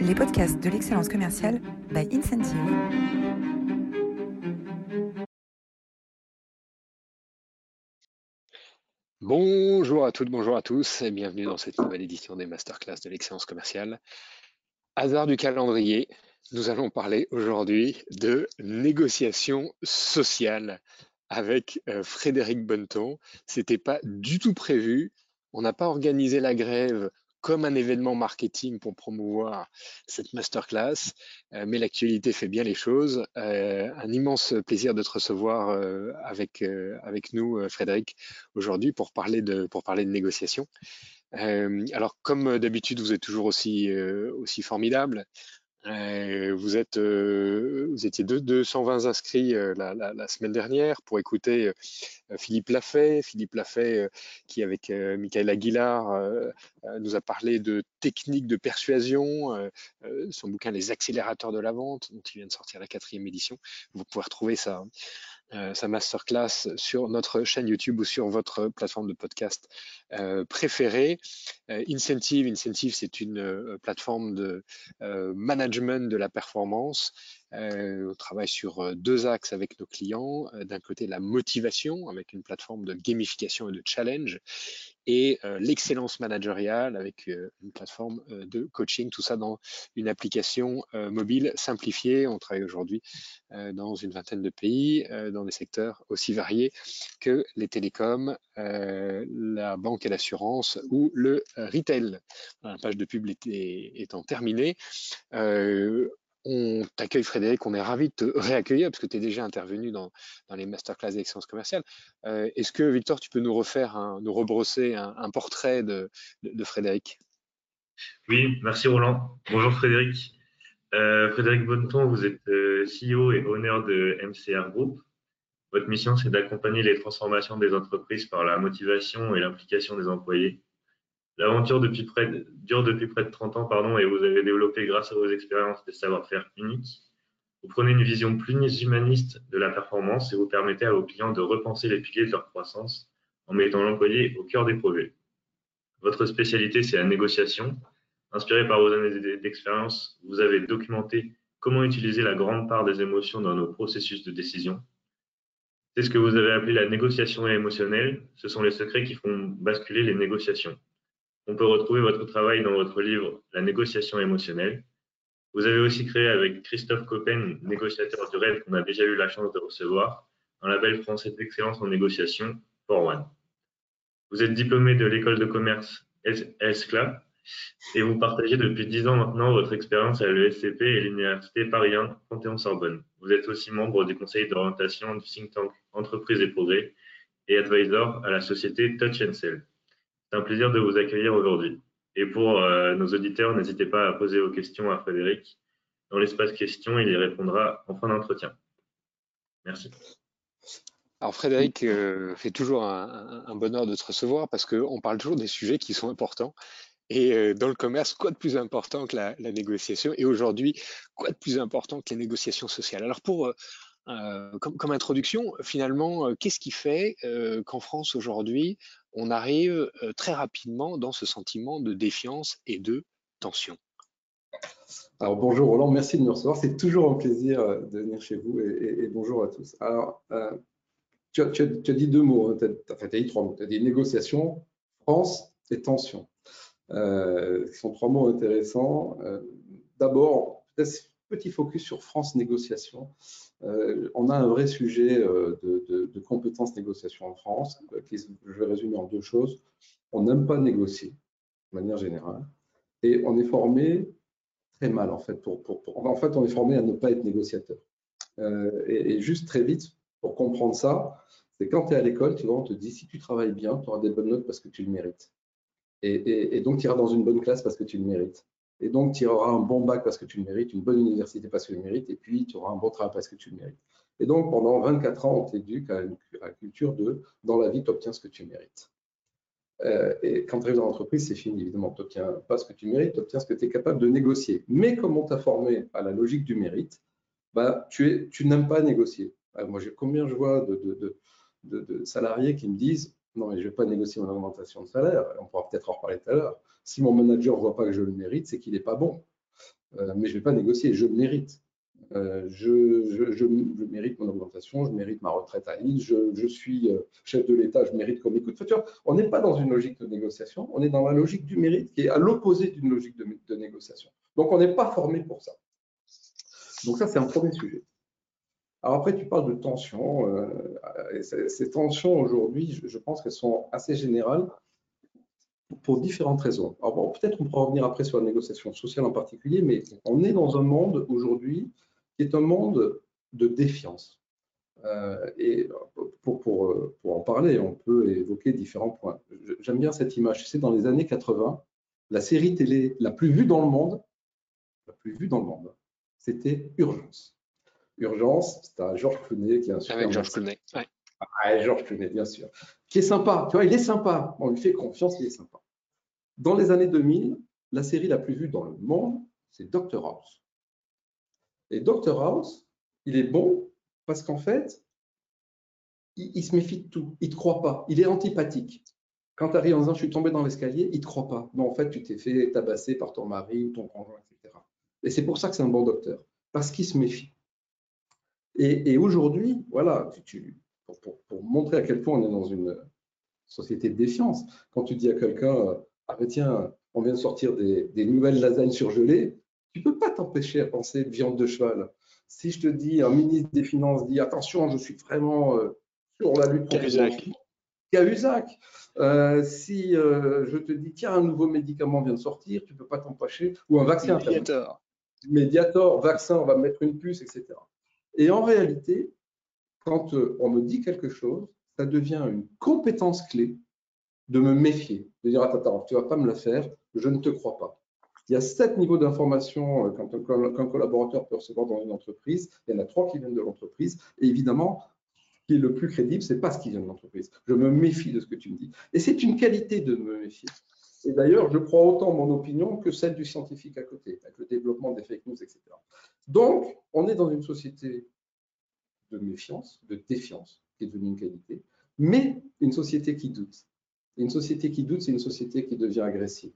les podcasts de l'excellence commerciale by Incentive. Bonjour à toutes, bonjour à tous et bienvenue dans cette nouvelle édition des masterclass de l'excellence commerciale. Hasard du calendrier, nous allons parler aujourd'hui de négociation sociale avec euh, Frédéric Bonneton. C'était pas du tout prévu. On n'a pas organisé la grève comme un événement marketing pour promouvoir cette masterclass, euh, mais l'actualité fait bien les choses. Euh, un immense plaisir de te recevoir euh, avec, avec nous, Frédéric, aujourd'hui pour parler de, pour parler de négociation. alors, comme d'habitude, vous êtes toujours aussi, aussi formidable. Euh, vous, êtes, euh, vous étiez 220 inscrits euh, la, semaine dernière pour écouter Philippe Lafay. Philippe Lafay, qui avec Michael Aguilar nous a parlé de techniques de persuasion, son bouquin Les accélérateurs de la vente, dont il vient de sortir la quatrième édition. Vous pouvez retrouver ça euh, sa masterclass sur notre chaîne YouTube ou sur votre plateforme de podcast euh, préférée. Euh, Incentive, Incentive, c'est une plateforme de management de la performance. On travaille sur deux axes avec nos clients. D'un côté, la motivation avec une plateforme de gamification et de challenge et l'excellence managériale avec une plateforme de coaching, tout ça dans une application mobile simplifiée. On travaille aujourd'hui dans une vingtaine de pays, dans des secteurs aussi variés que les télécoms, la banque et l'assurance ou le retail. La page de pub étant terminée, on t'accueille Frédéric, on est ravi de te réaccueillir parce que tu es déjà intervenu dans, les masterclass d'excellence commerciale. Euh, est-ce que Victor, tu peux nous refaire, nous rebrosser un, portrait de, Frédéric? Oui, merci Roland. Bonjour Frédéric. Euh, Frédéric Bonneton, vous êtes euh, CEO et honneur de MCR Group. Votre mission, c'est d'accompagner les transformations des entreprises par la motivation et l'implication des employés L'aventure dure depuis près de 30 ans pardon, et vous avez développé grâce à vos expériences des savoir-faire uniques. Vous prenez une vision plus humaniste de la performance et vous permettez à vos clients de repenser les piliers de leur croissance en mettant l'employé au cœur des projets. Votre spécialité, c'est la négociation. Inspiré par vos années d'expérience, vous avez documenté comment utiliser la grande part des émotions dans nos processus de décision. C'est ce que vous avez appelé la négociation émotionnelle. Ce sont les secrets qui font basculer les négociations. On peut retrouver votre travail dans votre livre La négociation émotionnelle. Vous avez aussi créé avec Christophe Coppen, négociateur du rêve qu'on a déjà eu la chance de recevoir, un label français d'excellence en négociation, For One. Vous êtes diplômé de l'école de commerce ESCLA et vous partagez depuis dix ans maintenant votre expérience à l'ESCP et l'Université Paris 1 Panthéon-Sorbonne. Vous êtes aussi membre du conseil d'orientation du think tank Entreprise et Progrès et advisor à la société Touch Sell. C'est un plaisir de vous accueillir aujourd'hui. Et pour euh, nos auditeurs, n'hésitez pas à poser vos questions à Frédéric. Dans l'espace questions, il y répondra en fin d'entretien. Merci. Alors Frédéric euh, fait toujours un, bonheur de te recevoir parce qu'on parle toujours des sujets qui sont importants. Et euh, dans le commerce, quoi de plus important que la, négociation? Et aujourd'hui, quoi de plus important que les négociations sociales? Alors pour comme, comme, introduction, finalement, qu'est-ce qui fait qu'en France aujourd'hui, on arrive très rapidement dans ce sentiment de défiance et de tension? Alors bonjour Roland, merci de nous recevoir. C'est toujours un plaisir de venir chez vous et, bonjour à tous. Alors, tu, as, dit deux mots, hein, tu as, dit trois mots. Tu as dit négociation, France et tension. Euh, ce sont trois mots intéressants. D'abord, peut-être petit focus sur France Négociation. Euh, on a un vrai sujet euh, de, compétences négociation en France, euh, qui, je vais résumer en deux choses. On n'aime pas négocier, de manière générale, et on est formé très mal, en fait. En fait, on est formé à ne pas être négociateur. et, juste très vite, pour comprendre ça, c'est quand tu es à l'école, tu vois, on te dit si tu travailles bien, tu auras des bonnes notes parce que tu le mérites. Et donc, tu iras dans une bonne classe parce que tu le mérites. Et donc, tu auras un bon bac parce que tu le mérites, une bonne université parce que tu le mérites, et puis tu auras un bon travail parce que tu le mérites. Et donc, pendant 24 ans, on t'éduque à, une, culture de dans la vie, tu obtiens ce que tu mérites. Euh, et quand tu arrives dans l'entreprise, c'est fini. Évidemment, tu n'obtiens pas ce que tu mérites, tu obtiens ce que tu es capable de négocier. Mais comme on t'a formé à la logique du mérite, bah, tu, n'aimes pas négocier. Euh, moi, j'ai combien je vois de, de, salariés qui me disent non, mais je ne vais pas négocier mon augmentation de salaire. On pourra peut-être en reparler tout à l'heure. Si mon manager ne voit pas que je le mérite, c'est qu'il n'est pas bon. mais je ne vais pas négocier, je mérite. Je, mérite mon augmentation, je mérite ma retraite à Lille, je, suis chef de l'État, je mérite qu'on m'écoute. On n'est pas dans une logique de négociation, on est dans la logique du mérite qui est à l'opposé d'une logique de négociation. Donc, on n'est pas formé pour ça. Donc, ça, c'est un premier sujet. Alors après, tu parles de tensions. Euh, ces, tensions aujourd'hui, je, pense qu'elles sont assez générales pour différentes raisons. Alors peut-être on pourra revenir après sur la négociation sociale en particulier, mais on est dans un monde aujourd'hui qui est un monde de défiance. Euh, et pour, pour, en parler, on peut évoquer différents points. J'aime bien cette image. Sais, dans les années 80, la série télé la plus vue dans le monde, la plus vue dans le monde, c'était Urgence. Urgence, c'est un Georges Clooney qui est un super. Avec Georges Clooney, ouais. Georges Clooney, bien sûr. Qui est sympa, tu vois, il est sympa. On lui fait confiance, il est sympa. Dans les années 2000, la série la plus vue dans le monde, c'est Doctor House. Et Doctor House, il est bon parce qu'en fait, il, se méfie de tout. Il ne te croit pas. Il est antipathique. Quand tu arrives en disant je suis tombé dans l'escalier, il ne te croit pas. Non, en fait, tu t'es fait tabasser par ton mari ou ton conjoint, etc. Et c'est pour ça que c'est un bon docteur, parce qu'il se méfie. Et, aujourd'hui, voilà, pour, montrer à quel point on est dans une société de défiance, quand tu dis à quelqu'un, ah ben tiens, on vient de sortir des, nouvelles lasagnes surgelées, tu ne peux pas t'empêcher à penser viande de cheval. Si je te dis, un ministre des Finances dit, attention, je suis vraiment euh, sur la lutte contre Cahuzac. Cahuzac. Euh, si euh, je te dis, tiens, un nouveau médicament vient de sortir, tu ne peux pas t'empêcher, ou un vaccin. Mediator. Mediator, vaccin, on va mettre une puce, etc. Et en réalité, quand euh, on me dit quelque chose, ça devient une compétence clé de me méfier, de dire attends, attends tu vas pas me la faire, je ne te crois pas. Il y a sept niveaux d'information euh, qu'un collaborateur peut recevoir dans une entreprise. Il y en a trois qui viennent de l'entreprise. Et évidemment, qui est le plus crédible, c'est pas ce qui vient de l'entreprise. Je me méfie de ce que tu me dis. Et c'est une qualité de me méfier. Et d'ailleurs, je crois autant mon opinion que celle du scientifique à côté, avec le développement des fake news, etc. Donc, on est dans une société de méfiance, de défiance, qui est devenue une qualité, mais une société qui doute. Une société qui doute, c'est une société qui devient agressive.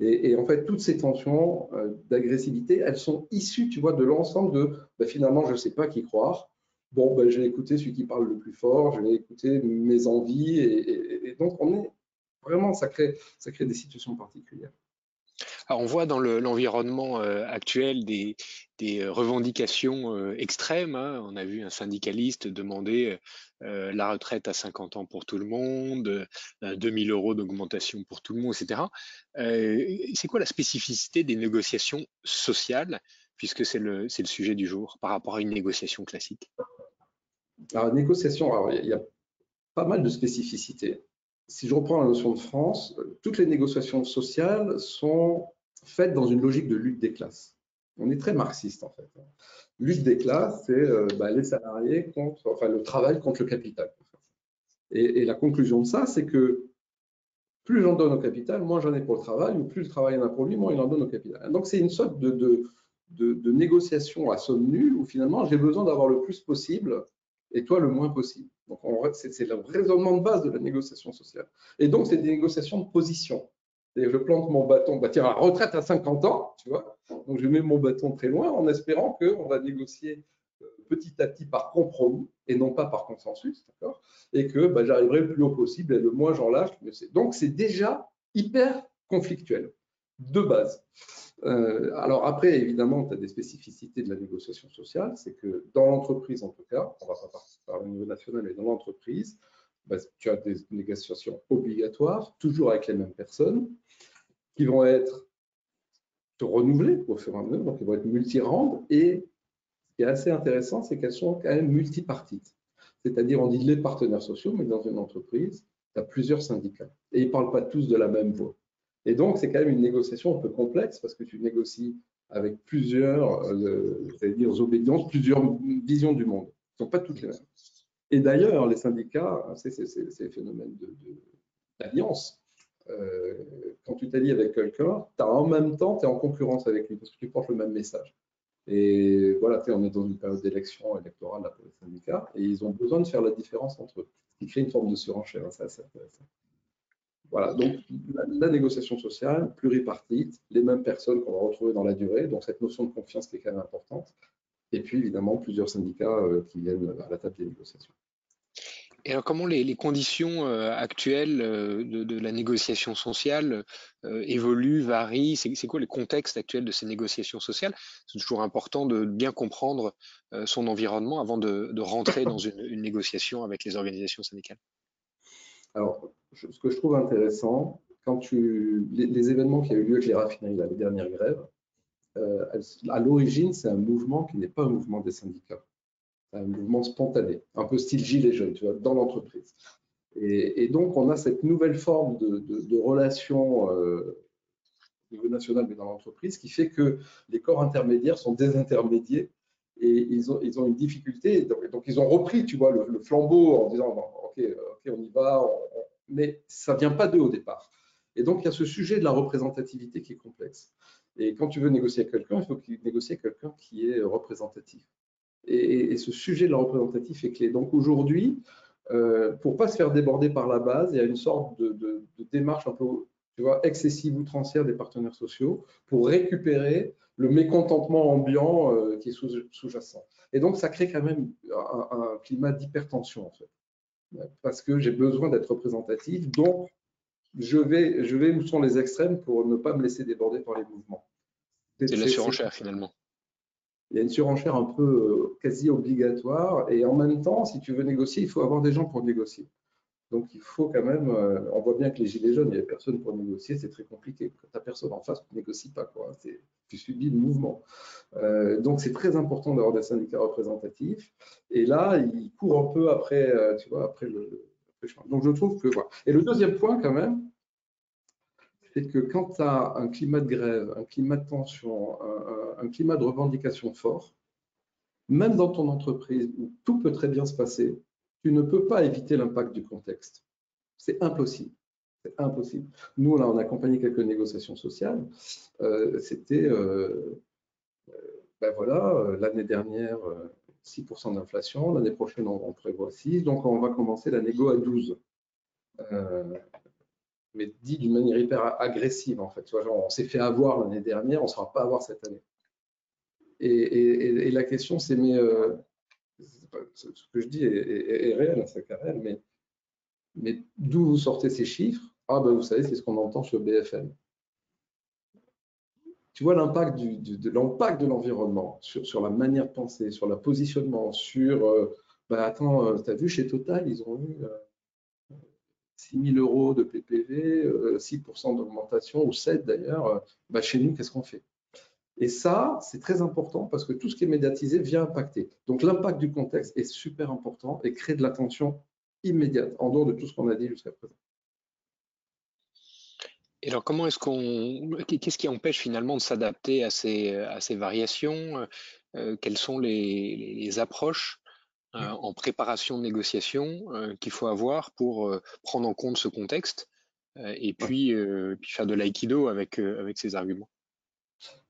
Et, en fait, toutes ces tensions euh, d'agressivité, elles sont issues, tu vois, de l'ensemble de bah, finalement, je ne sais pas qui croire. Bon, bah, je vais écouter celui qui parle le plus fort, je vais écouter mes envies. Et, donc, on est vraiment, ça crée, ça crée des situations particulières on voit dans l'environnement euh, actuel des, euh, revendications euh, extrêmes. Hein. On a vu un syndicaliste demander la retraite à 50 ans pour tout le monde, 2000 euros d'augmentation pour tout le monde, etc. c'est quoi la spécificité des négociations sociales, puisque c'est le, le, sujet du jour, par rapport à une négociation classique? Alors, négociation, il y a pas mal de spécificités si je reprends la notion de France, toutes les négociations sociales sont faites dans une logique de lutte des classes. On est très marxiste en fait. Lutte des classes, c'est euh, bah, les salariés contre, enfin le travail contre le capital. Et, la conclusion de ça, c'est que plus j'en donne au capital, moins j'en ai pour le travail, ou plus le travail en a pour lui, moins il en donne au capital. Donc c'est une sorte de, de, négociation à somme nue où finalement j'ai besoin d'avoir le plus possible et toi le moins possible. Donc c'est le raisonnement de base de la négociation sociale. Et donc c'est des négociations de position je plante mon bâton, bah tiens, retraite à 50 ans, tu vois. Donc je mets mon bâton très loin en espérant qu'on va négocier euh, petit à petit par compromis et non pas par consensus, d'accord? Et que bah, j'arriverai le plus haut possible et le moins j'en lâche, c'est. Donc c'est déjà hyper conflictuel, de base. Euh, alors après, évidemment, tu as des spécificités de la négociation sociale, c'est que dans l'entreprise en tout cas, on va pas partir par le niveau national, mais dans l'entreprise, bah, tu as des négociations obligatoires, toujours avec les mêmes personnes, qui vont être renouvelées au fur et à mesure, donc ils vont être multi-rangs. Et ce qui est assez intéressant, c'est qu'elles sont quand même multipartites. C'est-à-dire, on dit les partenaires sociaux, mais dans une entreprise, tu as plusieurs syndicats. Et ils ne parlent pas tous de la même voix. Et donc, c'est quand même une négociation un peu complexe parce que tu négocies avec plusieurs euh, dire, obédiences, plusieurs visions du monde. Elles ne sont pas toutes les mêmes. Et d'ailleurs, les syndicats, c'est ces phénomènes d'alliance. Euh, quand tu t'allies avec quelqu'un, en même temps, tu es en concurrence avec lui parce que tu portes le même message. Et voilà, on est dans une période d'élection électorale pour les syndicats et ils ont besoin de faire la différence entre eux, ce qui crée une forme de surenchère. Ça, Voilà, donc la, négociation sociale, pluripartite, les mêmes personnes qu'on va retrouver dans la durée, donc cette notion de confiance qui est quand même importante, et puis évidemment plusieurs syndicats euh, qui viennent à la table des négociations. Et alors, comment les, conditions euh, actuelles euh, de, la négociation sociale évoluent, varient? C'est quoi les contextes actuels de ces négociations sociales? C'est toujours important de bien comprendre son environnement avant de, rentrer dans une, négociation avec les organisations syndicales. Alors, ce que je trouve intéressant, quand tu, les, événements qui ont eu lieu avec les raffineries, la dernière grève, euh, à l'origine, c'est un mouvement qui n'est pas un mouvement des syndicats. C'est un mouvement spontané, un peu style gilet jaune, tu vois, dans l'entreprise. Et, donc, on a cette nouvelle forme de, relation euh, au niveau national, mais dans l'entreprise, qui fait que les corps intermédiaires sont désintermédiés et ils ont, ils une difficulté. Donc, ils ont repris, tu vois, le, flambeau en disant, OK, on y va, mais ça ne vient pas d'eux au départ. Et donc, il y a ce sujet de la représentativité qui est complexe. Et quand tu veux négocier avec quelqu'un, il faut qu'il négocie avec quelqu'un qui est représentatif. Et, ce sujet de la représentatif est clé. Donc aujourd'hui, euh, pour pas se faire déborder par la base, il y a une sorte de, démarche un peu tu vois, excessive outrancière des partenaires sociaux pour récupérer le mécontentement ambiant euh, qui est sous-jacent. Et donc, ça crée quand même un, un climat d'hypertension, en fait parce que j'ai besoin d'être représentatif. Donc, je vais, je vais où sont les extrêmes pour ne pas me laisser déborder par les mouvements. C'est la surenchère finalement. Il y a une surenchère un peu euh, quasi obligatoire et en même temps, si tu veux négocier, il faut avoir des gens pour négocier. Donc il faut quand même, euh, on voit bien que les gilets jaunes, il n'y a personne pour négocier, c'est très compliqué. Quand tu n'as personne en face, tu ne négocies pas. Quoi. Tu subis le mouvement. Euh, donc c'est très important d'avoir des syndicats représentatifs. Et là, ils courent un peu après, euh, le, chemin. Donc je trouve que. Et le deuxième point quand même, c'est que quand tu as un climat de grève, un climat de tension, un climat de revendication fort, même dans ton entreprise où tout peut très bien se passer, tu ne peux pas éviter l'impact du contexte. C'est impossible. C'est impossible. Nous, là, on a accompagné quelques négociations sociales. Euh, c'était, euh, euh, ben voilà, l'année dernière, 6% d'inflation. L'année prochaine, on, prévoit 6. Donc, on va commencer la négo à 12. mais dit d'une manière hyper agressive, en fait. Genre, on s'est fait avoir l'année dernière, on ne sera pas avoir cette année. Et, la question, c'est, mais ce que je dis est, réel, c'est carré, mais, d'où vous sortez ces chiffres? Ah ben vous savez, c'est ce qu'on entend sur BFM. Tu vois l'impact de l'impact de l'environnement sur, sur, la manière de penser, sur le positionnement, sur euh, ben attends, euh, tu as vu chez Total, ils ont eu 6 euh, 000 euros de PPV, 6% d'augmentation, ou 7 d'ailleurs. Ben chez nous, qu'est-ce qu'on fait? Et ça, c'est très important parce que tout ce qui est médiatisé vient impacter. Donc l'impact du contexte est super important et crée de l'attention immédiate, en dehors de tout ce qu'on a dit jusqu'à présent. Et alors, comment est-ce qu'on, qu'est-ce qui empêche finalement de s'adapter à ces, à ces variations? Euh, Quelles sont les, approches euh, mmh. en préparation de négociation euh, qu'il faut avoir pour prendre en compte ce contexte et puis, puis faire de l'aïkido avec, avec ces arguments?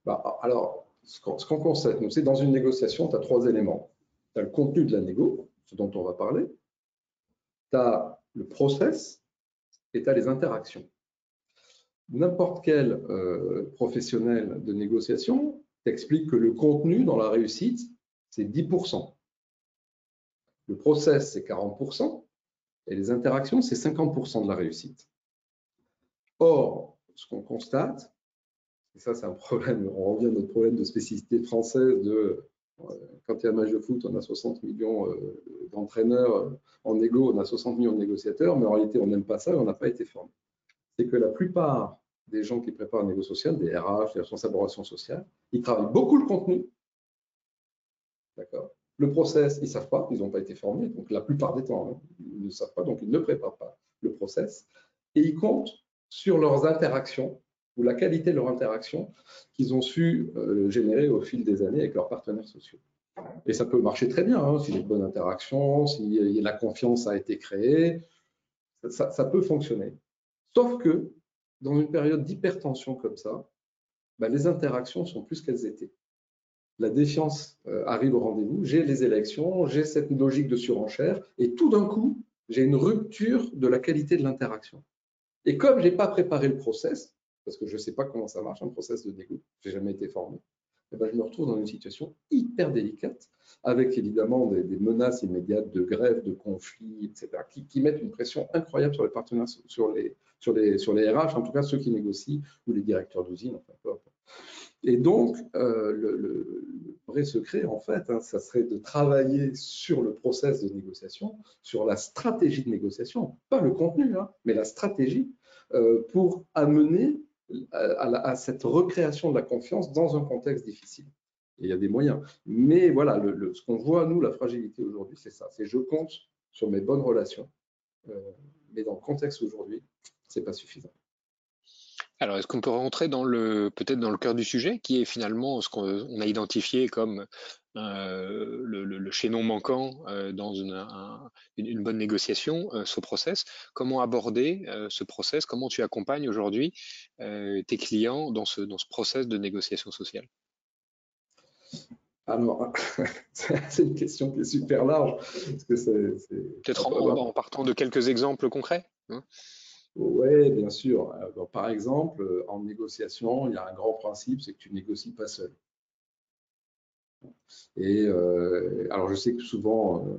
Bah, alors, ce qu'on constate, c'est dans une négociation, tu as trois éléments. Tu as le contenu de la négo, ce dont on va parler. Tu as le process et tu as les interactions. N'importe quel euh, professionnel de négociation t'explique que le contenu dans la réussite, c'est 10%. Le process, c'est 40%. Et les interactions, c'est 50% de la réussite. Or, ce qu'on constate, et ça, c'est un problème. On revient à notre problème de spécificité française de euh, quand il y a un match de foot, on a 60 millions euh, d'entraîneurs en égo, on a 60 millions de négociateurs, mais en réalité, on n'aime pas ça et on n'a pas été formé. C'est que la plupart des gens qui préparent un négo social, des RH, des responsables de relations sociales, ils travaillent beaucoup le contenu. D'accord Le process, ils ne savent pas, ils n'ont pas été formés, donc la plupart des temps, hein, ils ne savent pas, donc ils ne préparent pas le process. Et ils comptent sur leurs interactions ou la qualité de leur interaction qu'ils ont su euh, générer au fil des années avec leurs partenaires sociaux. Et ça peut marcher très bien, hein, s'il y a de bonnes interactions, si la confiance a été créée, ça, peut fonctionner. Sauf que dans une période d'hypertension comme ça, bah, les interactions sont plus qu'elles étaient. La défiance euh, arrive au rendez-vous, j'ai les élections, j'ai cette logique de surenchère, et tout d'un coup, j'ai une rupture de la qualité de l'interaction. Et comme je n'ai pas préparé le process, parce que je ne sais pas comment ça marche, un process de négo, je n'ai jamais été formé, eh ben, je me retrouve dans une situation hyper délicate, avec évidemment des, menaces immédiates de grève, de conflits, etc., qui, mettent une pression incroyable sur les partenaires, sur les, sur les, sur les RH, en tout cas ceux qui négocient, ou les directeurs d'usine. Et donc, euh, le, vrai secret, en fait, hein, ça serait de travailler sur le process de négociation, sur la stratégie de négociation, pas le contenu, hein, mais la stratégie, euh, pour amener à, cette recréation de la confiance dans un contexte difficile. il y a des moyens. Mais voilà, ce qu'on voit, nous, la fragilité aujourd'hui, c'est ça. C'est je compte sur mes bonnes relations. Euh, mais dans le contexte aujourd'hui, ce n'est pas suffisant. Alors, est-ce qu'on peut rentrer dans le peut-être dans le cœur du sujet, qui est finalement ce qu'on a identifié comme euh, le, chaînon manquant euh, dans une, une, bonne négociation, euh, ce process Comment aborder ce process? Comment tu accompagnes aujourd'hui tes clients dans ce, dans ce process de négociation sociale? Alors, c'est une question qui est super large. Peut-être en, en, partant de quelques exemples concrets hein? Oui, bien sûr. par exemple, en négociation, il y a un grand principe, c'est que tu négocies pas seul. Et euh, alors, je sais que souvent, euh,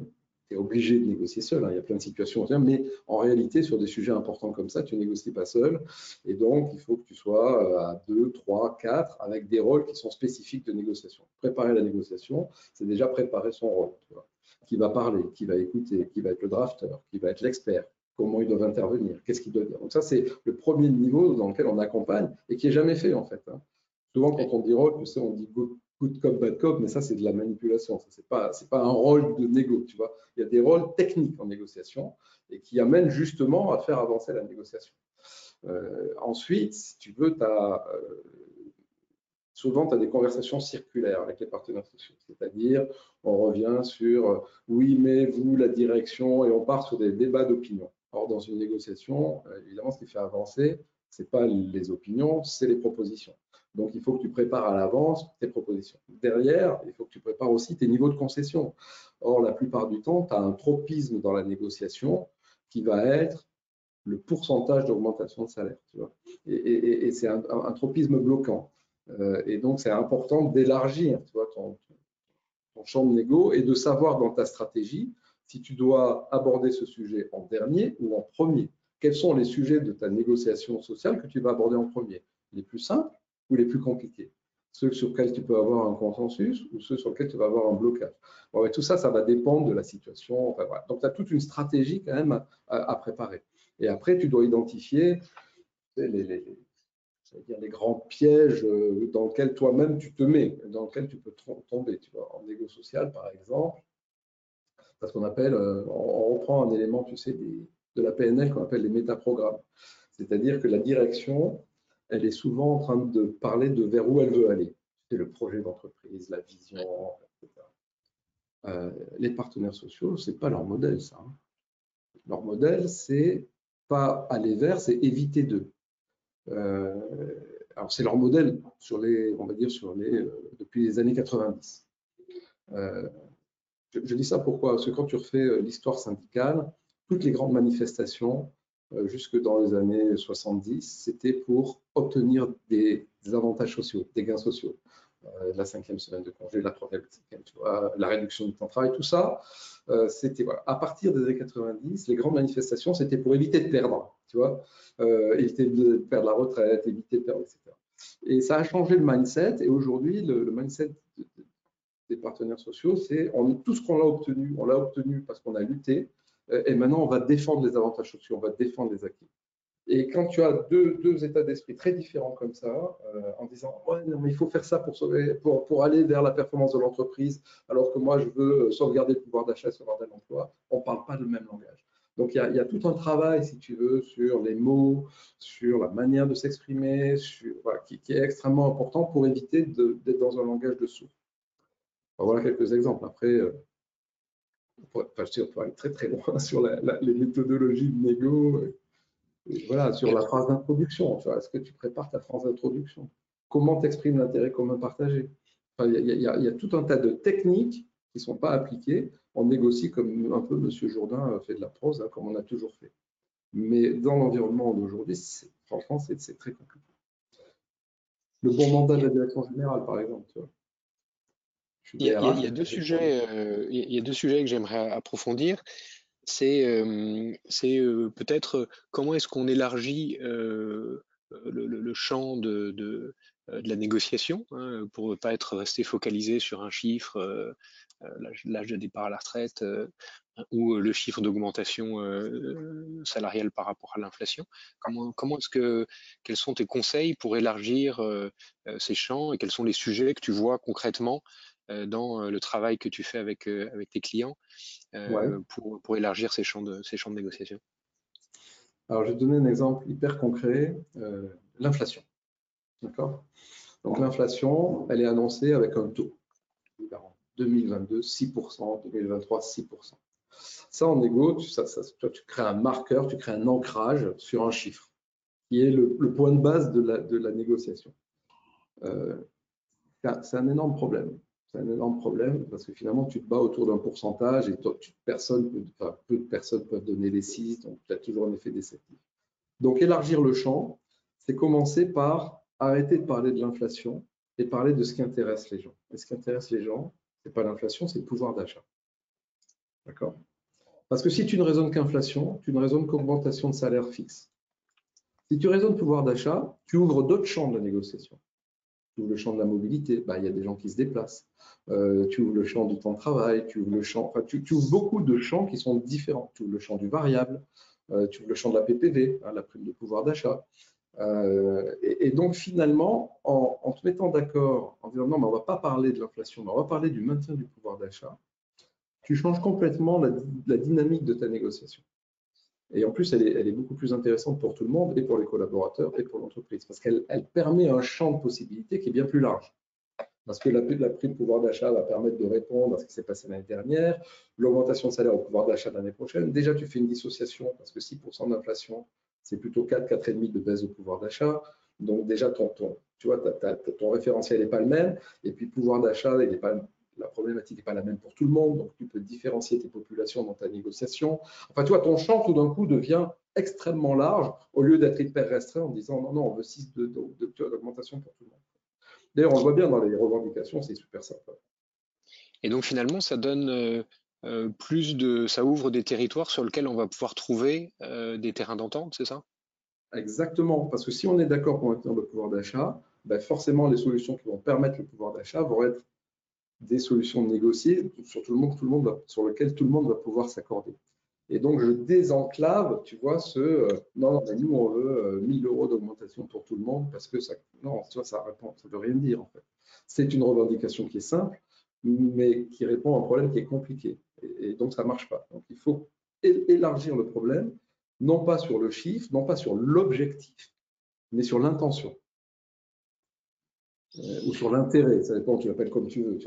tu es obligé de négocier seul. Hein, il y a plein de situations, mais en réalité, sur des sujets importants comme ça, tu négocies pas seul. Et donc, il faut que tu sois à deux, trois, quatre, avec des rôles qui sont spécifiques de négociation. Préparer la négociation, c'est déjà préparer son rôle. Qui va parler, qui va écouter, qui va être le drafter, qui va être l'expert, comment ils doivent intervenir, qu'est-ce qu'ils doivent dire. Donc ça, c'est le premier niveau dans lequel on accompagne et qui est jamais fait en fait. Hein. Souvent, quand on dit rôle, on dit good, cop, bad cop, mais ça, c'est de la manipulation. Ce n'est pas, un rôle de négo, tu vois. Il y a des rôles techniques en négociation et qui amènent justement à faire avancer la négociation. Euh, ensuite, si tu veux, as, euh, souvent, tu as des conversations circulaires avec les partenaires sociaux. C'est-à-dire, on revient sur euh, oui, mais vous, la direction, et on part sur des débats d'opinion. Or, dans une négociation, évidemment, ce qui fait avancer, ce n'est pas les opinions, c'est les propositions. Donc, il faut que tu prépares à l'avance tes propositions. Derrière, il faut que tu prépares aussi tes niveaux de concession. Or, la plupart du temps, tu as un tropisme dans la négociation qui va être le pourcentage d'augmentation de salaire. Tu vois. Et, c'est un, tropisme bloquant. Euh, et donc, c'est important d'élargir ton, ton champ de négo et de savoir dans ta stratégie si tu dois aborder ce sujet en dernier ou en premier. Quels sont les sujets de ta négociation sociale que tu vas aborder en premier? Les plus simples ou les plus compliqués Ceux sur lesquels tu peux avoir un consensus ou ceux sur lesquels tu vas avoir un blocage Tout ça, ça va dépendre de la situation. Donc, tu as toute une stratégie quand même à, préparer. Et après, tu dois identifier les, grands pièges euh, dans lesquels toi-même tu te mets, dans lesquels tu peux tomber. Tu vois, en négo social, par exemple, parce qu'on appelle, euh, on, reprend un élément, tu sais, de la PNL qu'on appelle les métaprogrammes. C'est-à-dire que la direction, elle est souvent en train de parler de vers où elle veut aller. C'est le projet d'entreprise, la vision, etc. Euh, les partenaires sociaux, c'est pas leur modèle, ça. Hein. Leur modèle, c'est pas aller vers, c'est éviter d'eux. Euh, alors c'est leur modèle sur les, on va dire sur les, depuis les années 90. Je, dis ça pourquoi? Parce que quand tu refais euh, l'histoire syndicale, toutes les grandes manifestations, euh, jusque dans les années 70, c'était pour obtenir des, avantages sociaux, des gains sociaux. Euh, la cinquième semaine de congé, la troisième, la réduction du temps de travail, tout ça, c'était voilà. À partir des années 90, les grandes manifestations, c'était pour éviter de perdre, tu vois, éviter de perdre la retraite, éviter de perdre, etc. Et ça a changé le mindset. Et aujourd'hui, le, mindset des partenaires sociaux, c'est tout ce qu'on a obtenu, on l'a obtenu parce qu'on a lutté, euh, et maintenant on va défendre les avantages sociaux, on va défendre les acquis. Et quand tu as deux, états d'esprit très différents comme ça, euh, en disant ouais, non, mais il faut faire ça pour, sauver, pour, aller vers la performance de l'entreprise, alors que moi je veux sauvegarder le pouvoir d'achat, sauvegarder l'emploi, on ne parle pas le même langage. Donc il y, a, tout un travail, si tu veux, sur les mots, sur la manière de s'exprimer, qui, est extrêmement important pour éviter d'être dans un langage de sourd voilà quelques exemples. Après, euh, on pourrait, aller très très loin sur les méthodologies de négo. Voilà, sur la phrase d'introduction. Est-ce que tu prépares ta phrase d'introduction? Comment t'exprimes l'intérêt commun partagé? Il, y a, tout un tas de techniques qui ne sont pas appliquées. On négocie comme un peu M. Jourdain fait de la prose, hein, comme on a toujours fait. Mais dans l'environnement d'aujourd'hui, franchement, c'est très compliqué. Le bon mandat de la direction générale, par exemple. Il y, a, deux sujets, euh, il y a deux sujets que j'aimerais approfondir. C'est peut-être comment est-ce qu'on élargit le, champ de, la négociation hein, pour ne pas être resté focalisé sur un chiffre, l'âge de départ à la retraite ou le chiffre d'augmentation salariale par rapport à l'inflation. Comment, est-ce que quels sont tes conseils pour élargir ces champs et quels sont les sujets que tu vois concrètement dans euh, le travail que tu fais avec, euh, avec tes clients pour, pour, élargir ces champs de, ces champs de négociation? Alors, je vais te donner un exemple hyper concret, l'inflation. D'accord? Donc, l'inflation, elle est annoncée avec un taux. 2022, 6%, 2023, 6%. Ça, en égo, tu, ça, toi, tu crées un marqueur, tu crées un ancrage sur un chiffre, qui est le, le point de base de la, de la négociation. Euh, c'est un énorme problème c'est un énorme problème parce que finalement, tu te bats autour d'un pourcentage et personne peu de personnes peuvent donner les 6, donc tu as toujours un effet déceptif. Donc, élargir le champ, c'est commencer par arrêter de parler de l'inflation et parler de ce qui intéresse les gens. Et ce qui intéresse les gens, ce n'est pas l'inflation, c'est le pouvoir d'achat. D'accord? Parce que si tu ne raisonnes qu'inflation, tu ne raisonnes qu'augmentation de salaire fixe. Si tu raisonnes pouvoir d'achat, tu ouvres d'autres champs de la négociation tu ouvres le champ de la mobilité, bah, il y a des gens qui se déplacent. Euh, tu ouvres le champ du temps de travail, tu ouvres le champ, tu, ouvres beaucoup de champs qui sont différents. Tu ouvres le champ du variable, euh, tu ouvres le champ de la PPV, hein, la prime de pouvoir d'achat. Euh, et, donc finalement, en, te mettant d'accord en disant non, mais on ne va pas parler de l'inflation, mais on va parler du maintien du pouvoir d'achat, tu changes complètement la dynamique de ta négociation. Et en plus, elle est, beaucoup plus intéressante pour tout le monde, et pour les collaborateurs, et pour l'entreprise, parce qu'elle permet un champ de possibilités qui est bien plus large. Parce que la, la prime de pouvoir d'achat va permettre de répondre à ce qui s'est passé l'année dernière, l'augmentation de salaire au pouvoir d'achat l'année prochaine. Déjà, tu fais une dissociation, parce que 6% d'inflation, c'est plutôt 4, 4,5% de baisse de pouvoir d'achat. Donc déjà, ton, référentiel n'est pas le même. Et puis, pouvoir d'achat, il n'est pas la problématique n'est pas la même pour tout le monde, donc tu peux différencier tes populations dans ta négociation. Enfin, tu vois, ton champ tout d'un coup devient extrêmement large au lieu d'être hyper restreint en disant non, non, on veut 6 d'augmentation pour tout le monde. D'ailleurs, on le voit bien dans les revendications, c'est super simple. Et donc finalement, ça donne euh, euh, plus de, ça ouvre des territoires sur lesquels on va pouvoir trouver euh, des terrains d'entente, c'est ça? Exactement, parce que si on est d'accord pour maintenir le pouvoir d'achat, ben forcément les solutions qui vont permettre le pouvoir d'achat vont être des solutions négociées sur, tout tout le monde sur lesquelles tout le monde va pouvoir s'accorder. Et donc, je désenclave, tu vois, ce euh, non, non, nous, on veut 1000 euh, euros d'augmentation pour tout le monde parce que ça, non, tu vois, ça répond, ça veut rien dire en fait. C'est une revendication qui est simple, mais qui répond à un problème qui est compliqué. Et, donc, ça ne marche pas. Donc, il faut élargir le problème, non pas sur le chiffre, non pas sur l'objectif, mais sur l'intention. Euh, ou sur l'intérêt, ça dépend, tu l'appelles comme tu veux.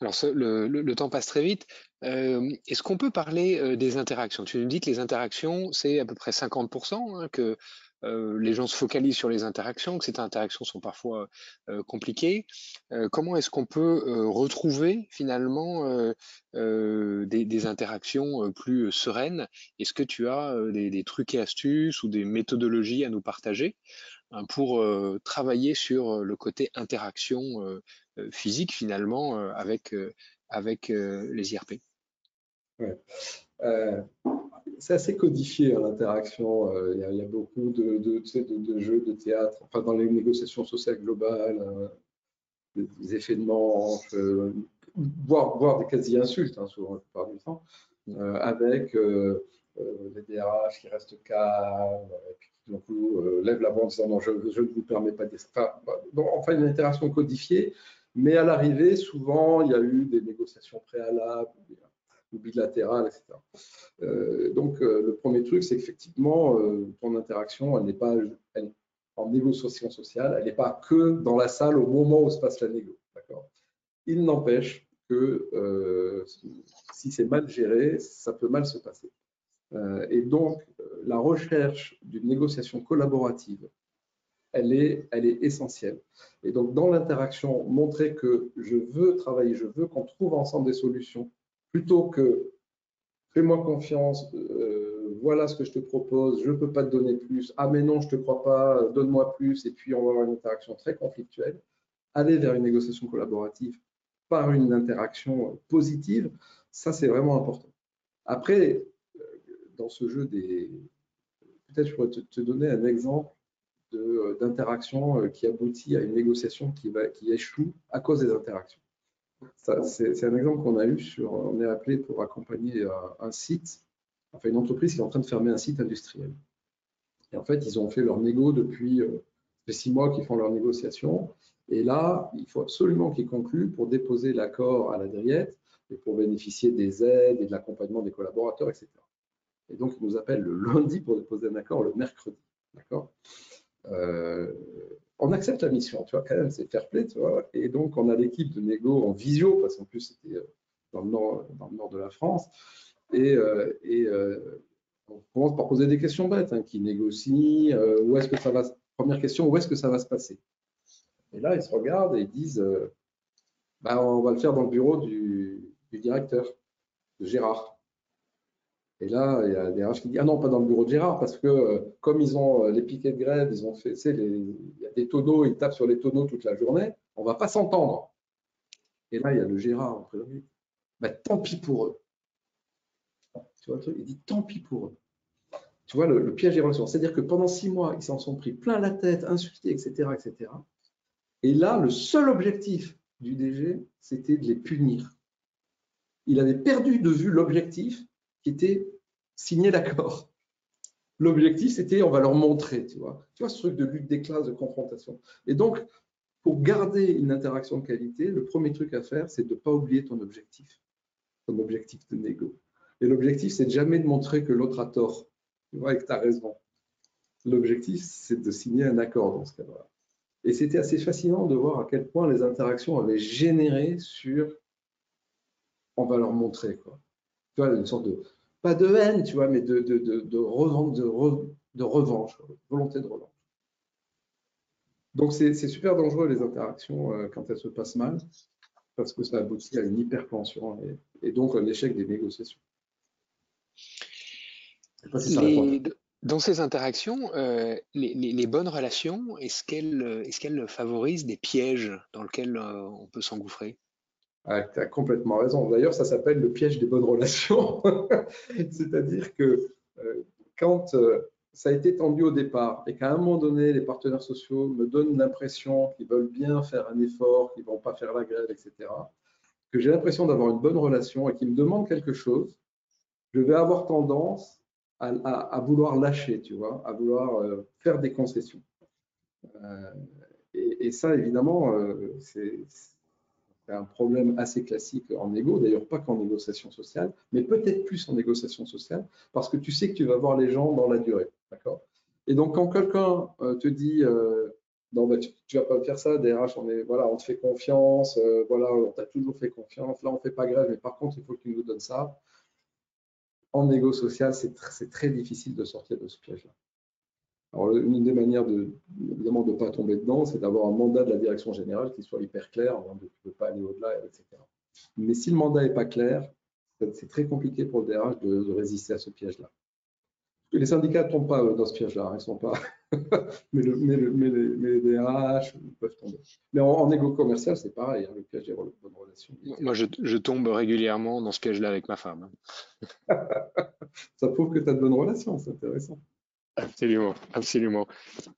Alors, le, temps passe très vite. Euh, est-ce qu'on peut parler euh, des interactions? Tu nous dis que les interactions, c'est à peu près 50%, hein, que les gens se focalisent sur les interactions, que ces interactions sont parfois compliquées. comment est-ce qu'on peut retrouver finalement des, interactions plus sereines? Est-ce que tu as des, trucs et astuces ou des méthodologies à nous partager? Pour travailler sur le côté interaction physique finalement avec, avec les IRP. c'est assez codifié hein, l'interaction. Il y, a beaucoup de, de, jeux de théâtre, enfin dans les négociations sociales globales, hein, des effets de manche, voire, des quasi-insultes, souvent la plupart du temps, avec les DRH qui restent calmes, donc coup, euh, lève la voix en disant non, je, ne vous permets pas de enfin, enfin, une interaction codifiée, mais à l'arrivée, souvent, il y a eu des négociations préalables ou bilatérales, etc. Euh, donc, euh, le premier truc, c'est qu'effectivement, ton interaction, elle n'est pas en négociation sociale, elle n'est pas que dans la salle au moment où se passe la négo. Il n'empêche que si c'est mal géré, ça peut mal se passer. Euh, et donc, euh, la recherche d'une négociation collaborative, elle est, elle est essentielle. Et donc, dans l'interaction, montrer que je veux travailler, je veux qu'on trouve ensemble des solutions, plutôt que fais-moi confiance, euh, voilà ce que je te propose, je ne peux pas te donner plus, ah mais non, je ne te crois pas, donne-moi plus, et puis on va avoir une interaction très conflictuelle, aller vers une négociation collaborative par une interaction positive, ça c'est vraiment important. Après, euh, dans ce jeu des... Peut-être je pourrais te, donner un exemple euh, d'interaction qui aboutit à une négociation qui, va, qui échoue à cause des interactions. C'est un exemple qu'on a eu sur, on est appelé pour accompagner un site, enfin une entreprise qui est en train de fermer un site industriel. Et en fait, ils ont fait leur négo depuis euh, six mois qu'ils font leur négociation. Et là, il faut absolument qu'ils concluent pour déposer l'accord à la Driette et pour bénéficier des aides et de l'accompagnement des collaborateurs, etc. Et donc, ils nous appellent le lundi pour déposer un accord le mercredi. D'accord? Euh, on accepte la mission, tu vois, quand même, c'est fair play, tu vois. Et donc, on a l'équipe de négo en visio, parce qu'en plus, c'était euh, dans, le nord, de la France. Et, euh, on commence par poser des questions bêtes, hein, qui négocie, où est-ce que ça va, première question, où est-ce que ça va se passer? Et là, ils se regardent et ils disent, bah, on va le faire dans le bureau du, directeur, de Gérard. Et là, il y a des RH qui disent Ah non, pas dans le bureau de Gérard, parce que euh, comme ils ont euh, les piquets de grève, ils ont fait, il y a des tonneaux, ils tapent sur les tonneaux toute la journée, on ne va pas s'entendre. Et là, il y a le Gérard eux. Bah, tant pis pour eux. Tu vois Il dit Tant pis pour eux. Tu vois le, piège des relations. C'est-à-dire que pendant six mois, ils s'en sont pris plein la tête, insultés, etc., etc. Et là, le seul objectif du DG, c'était de les punir. Il avait perdu de vue l'objectif qui était signer l'accord. L'objectif, c'était on va leur montrer, tu vois. Tu vois ce truc de lutte des classes, de confrontation. Et donc, pour garder une interaction de qualité, le premier truc à faire, c'est de ne pas oublier ton objectif, ton objectif de négo. Et l'objectif, c'est jamais de montrer que l'autre a tort, tu vois, et que tu as raison. L'objectif, c'est de signer un accord dans ce cas-là. Et c'était assez fascinant de voir à quel point les interactions avaient généré sur on va leur montrer, quoi tu vois, une sorte de, pas de haine, tu vois, mais de, de, de, de, revente, de, revanche, volonté de revanche. Donc c'est super dangereux les interactions euh, quand elles se passent mal, parce que ça aboutit à une hypertension et, et donc un échec des négociations. Dans ces interactions, euh, les, bonnes relations, est-ce qu'elles favorisent des pièges dans lesquels euh, on peut s'engouffrer? Ah, tu as complètement raison. D'ailleurs, ça s'appelle le piège des bonnes relations. C'est-à-dire que euh, quand euh, ça a été tendu au départ et qu'à un moment donné, les partenaires sociaux me donnent l'impression qu'ils veulent bien faire un effort, qu'ils ne vont pas faire la grève, etc., que j'ai l'impression d'avoir une bonne relation et qu'ils me demandent quelque chose, je vais avoir tendance à, vouloir lâcher, tu vois, à vouloir euh, faire des concessions. et, et, ça, évidemment, c'est c'est un problème assez classique en égo, d'ailleurs pas qu'en négociation sociale, mais peut-être plus en négociation sociale, parce que tu sais que tu vas voir les gens dans la durée. D'accord? Et donc, quand quelqu'un euh, te dit euh, non, bah, tu, ne vas pas faire ça, DRH, on, on te fait confiance, euh, voilà, on t'a toujours fait confiance, là on ne fait pas grève, mais par contre, il faut que tu nous donnes ça. En négo social, c'est très difficile de sortir de ce piège-là. Alors, une des manières de, évidemment de ne pas tomber dedans, c'est d'avoir un mandat de la direction générale qui soit hyper clair, tu ne peux pas aller au-delà, etc. Mais si le mandat n'est pas clair, c'est très compliqué pour le DRH de, résister à ce piège-là. Les syndicats ne tombent pas dans ce piège-là, ils sont pas. mais, les, DRH peuvent tomber. Mais en, égo commercial, c'est pareil, hein, le piège des bonnes relations. Moi, je, je, tombe régulièrement dans ce piège-là avec ma femme. Ça prouve que tu as de bonnes relations, c'est intéressant. Absolument, absolument.